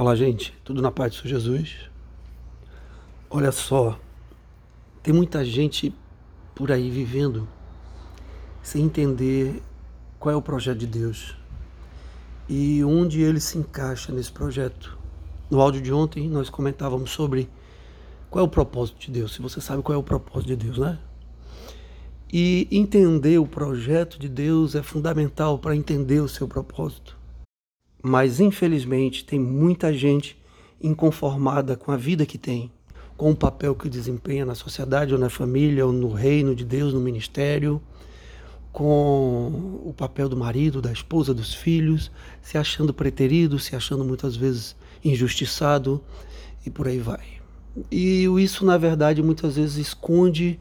Olá, gente, tudo na paz do Senhor Jesus? Olha só, tem muita gente por aí vivendo sem entender qual é o projeto de Deus e onde ele se encaixa nesse projeto. No áudio de ontem nós comentávamos sobre qual é o propósito de Deus, se você sabe qual é o propósito de Deus, né? E entender o projeto de Deus é fundamental para entender o seu propósito. Mas infelizmente tem muita gente inconformada com a vida que tem, com o papel que desempenha na sociedade ou na família ou no reino de Deus, no ministério, com o papel do marido, da esposa, dos filhos, se achando preterido, se achando muitas vezes injustiçado e por aí vai. E isso, na verdade, muitas vezes esconde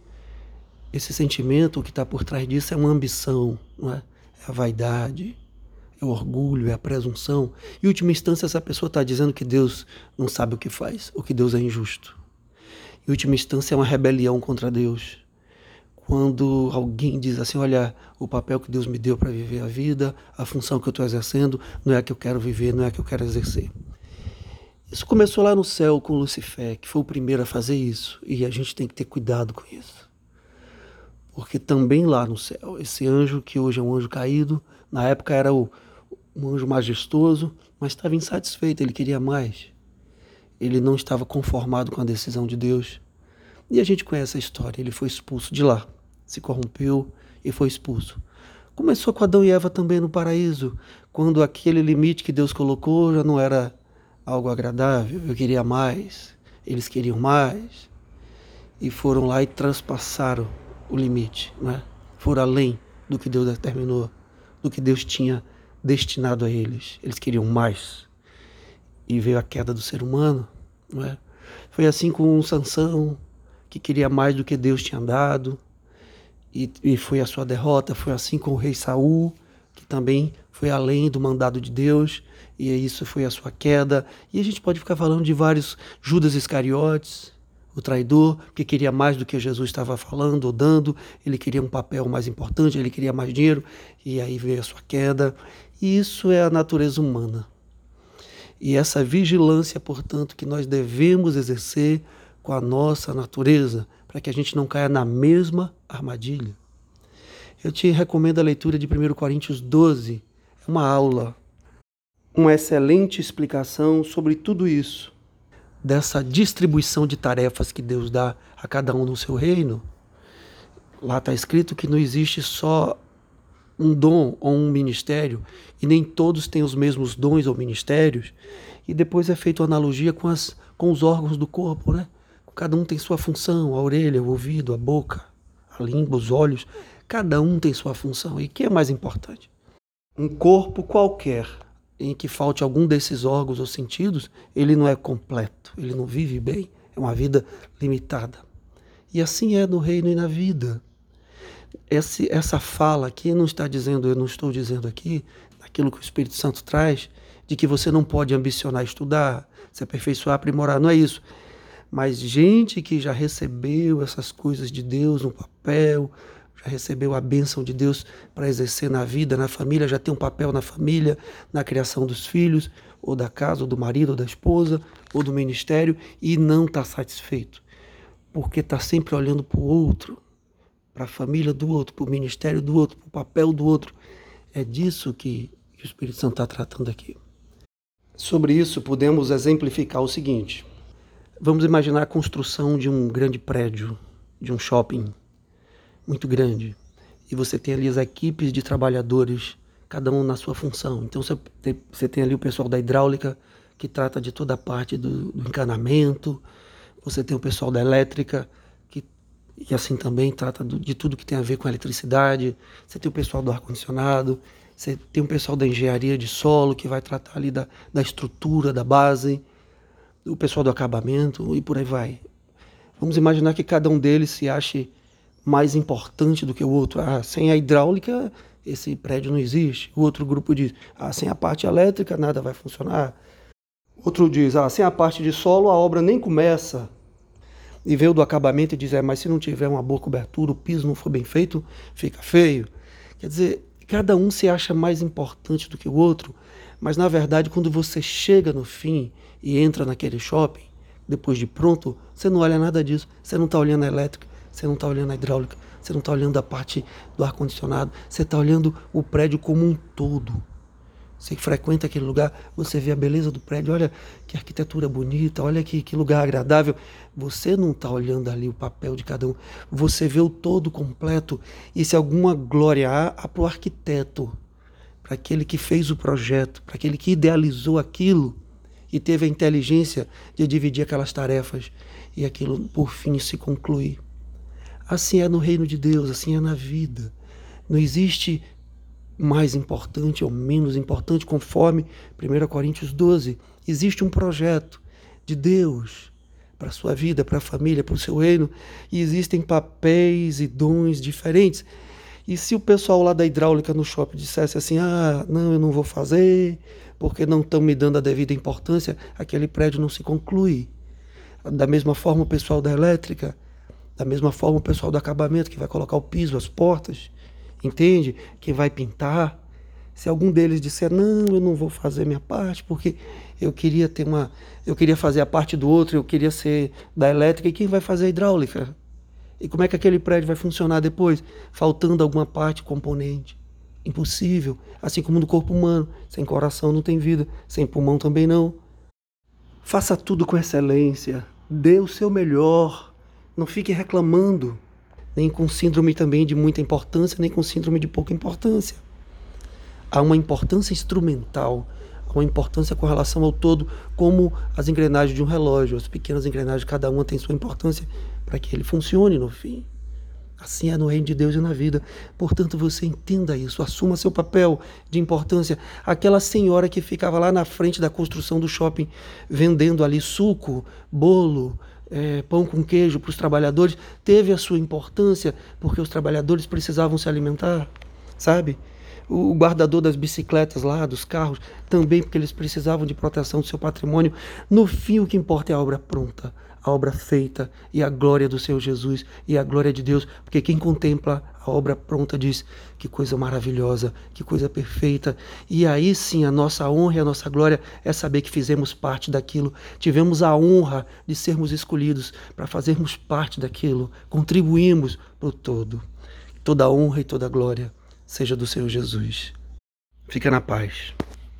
esse sentimento, o que está por trás disso é uma ambição, não é? é a vaidade, é o orgulho, é a presunção. Em última instância, essa pessoa está dizendo que Deus não sabe o que faz, ou que Deus é injusto. Em última instância, é uma rebelião contra Deus. Quando alguém diz assim: Olha, o papel que Deus me deu para viver a vida, a função que eu estou exercendo, não é a que eu quero viver, não é a que eu quero exercer. Isso começou lá no céu com Lucifer, que foi o primeiro a fazer isso, e a gente tem que ter cuidado com isso. Porque também lá no céu, esse anjo que hoje é um anjo caído, na época era o, um anjo majestoso, mas estava insatisfeito, ele queria mais. Ele não estava conformado com a decisão de Deus. E a gente conhece a história, ele foi expulso de lá, se corrompeu e foi expulso. Começou com Adão e Eva também no paraíso, quando aquele limite que Deus colocou já não era algo agradável, eu queria mais, eles queriam mais, e foram lá e transpassaram o limite, né? foram além do que Deus determinou, do que Deus tinha destinado a eles. Eles queriam mais. E veio a queda do ser humano. Não é? Foi assim com Sansão, que queria mais do que Deus tinha dado. E, e foi a sua derrota. Foi assim com o rei Saul, que também foi além do mandado de Deus. E isso foi a sua queda. E a gente pode ficar falando de vários Judas Iscariotes, o traidor, que queria mais do que Jesus estava falando ou dando, ele queria um papel mais importante, ele queria mais dinheiro, e aí veio a sua queda. E isso é a natureza humana. E essa vigilância, portanto, que nós devemos exercer com a nossa natureza, para que a gente não caia na mesma armadilha. Eu te recomendo a leitura de 1 Coríntios 12, é uma aula, uma excelente explicação sobre tudo isso, dessa distribuição de tarefas que Deus dá a cada um no seu reino. Lá está escrito que não existe só um dom ou um ministério, e nem todos têm os mesmos dons ou ministérios, e depois é feita analogia com, as, com os órgãos do corpo, né? Cada um tem sua função, a orelha, o ouvido, a boca, a língua, os olhos, cada um tem sua função. E o que é mais importante? Um corpo qualquer em que falte algum desses órgãos ou sentidos, ele não é completo, ele não vive bem, é uma vida limitada. E assim é no reino e na vida esse, essa fala aqui não está dizendo, eu não estou dizendo aqui, aquilo que o Espírito Santo traz, de que você não pode ambicionar estudar, se aperfeiçoar, aprimorar, não é isso. Mas gente que já recebeu essas coisas de Deus no papel, já recebeu a bênção de Deus para exercer na vida, na família, já tem um papel na família, na criação dos filhos, ou da casa, ou do marido, ou da esposa, ou do ministério, e não está satisfeito, porque está sempre olhando para o outro, para a família do outro, para o ministério do outro, para o papel do outro. É disso que, que o Espírito Santo está tratando aqui. Sobre isso, podemos exemplificar o seguinte: vamos imaginar a construção de um grande prédio, de um shopping muito grande, e você tem ali as equipes de trabalhadores, cada um na sua função. Então você tem, você tem ali o pessoal da hidráulica, que trata de toda a parte do, do encanamento, você tem o pessoal da elétrica, e assim também trata de tudo que tem a ver com eletricidade. Você tem o pessoal do ar-condicionado, você tem o pessoal da engenharia de solo, que vai tratar ali da, da estrutura, da base, o pessoal do acabamento e por aí vai. Vamos imaginar que cada um deles se ache mais importante do que o outro. Ah, sem a hidráulica, esse prédio não existe. O outro grupo diz, ah, sem a parte elétrica, nada vai funcionar. Outro diz, ah, sem a parte de solo, a obra nem começa e vê o do acabamento e diz, é, mas se não tiver uma boa cobertura, o piso não for bem feito, fica feio. Quer dizer, cada um se acha mais importante do que o outro, Mas na verdade, quando você chega no fim e entra naquele shopping, depois de pronto, você não olha nada disso. Você não está olhando a elétrica, você não está olhando a hidráulica, você não está olhando a parte do ar-condicionado, você está olhando o prédio como um todo. Você frequenta aquele lugar, você vê a beleza do prédio, olha que arquitetura bonita, olha que, que lugar agradável. Você não está olhando ali o papel de cada um, você vê o todo completo. E se alguma glória há, há para o arquiteto, para aquele que fez o projeto, para aquele que idealizou aquilo e teve a inteligência de dividir aquelas tarefas e aquilo por fim se concluir. Assim é no reino de Deus, assim é na vida. Não existe mais importante ou menos importante, conforme 1 Coríntios 12. Existe um projeto de Deus para a sua vida, para a família, para o seu reino, e existem papéis e dons diferentes. E se o pessoal lá da hidráulica no shopping dissesse assim: ah, não, eu não vou fazer, porque não estão me dando a devida importância, aquele prédio não se conclui. Da mesma forma, o pessoal da elétrica, da mesma forma, o pessoal do acabamento, que vai colocar o piso, as portas, entende? Que vai pintar. Se algum deles disser, não, eu não vou fazer minha parte, porque eu queria ter uma. Eu queria fazer a parte do outro, eu queria ser da elétrica, e quem vai fazer a hidráulica? E como é que aquele prédio vai funcionar depois? Faltando alguma parte, componente. Impossível. Assim como no corpo humano. Sem coração não tem vida, sem pulmão também não. Faça tudo com excelência. Dê o seu melhor. Não fique reclamando nem com síndrome também de muita importância, nem com síndrome de pouca importância. Há uma importância instrumental, há uma importância com relação ao todo, como as engrenagens de um relógio. As pequenas engrenagens, cada uma tem sua importância para que ele funcione no fim. Assim é no reino de Deus e na vida. Portanto, você entenda isso, assuma seu papel de importância. Aquela senhora que ficava lá na frente da construção do shopping vendendo ali suco, bolo, é, pão com queijo para os trabalhadores teve a sua importância porque os trabalhadores precisavam se alimentar, sabe? O guardador das bicicletas lá, dos carros, também porque eles precisavam de proteção do seu patrimônio. No fim, o que importa é a obra pronta, a obra feita e a glória do Senhor Jesus e a glória de Deus, porque quem contempla a obra pronta diz que coisa maravilhosa, que coisa perfeita. E aí sim a nossa honra e a nossa glória é saber que fizemos parte daquilo, tivemos a honra de sermos escolhidos para fazermos parte daquilo, contribuímos para o todo. Toda honra e toda glória seja do Senhor Jesus. Fica na paz.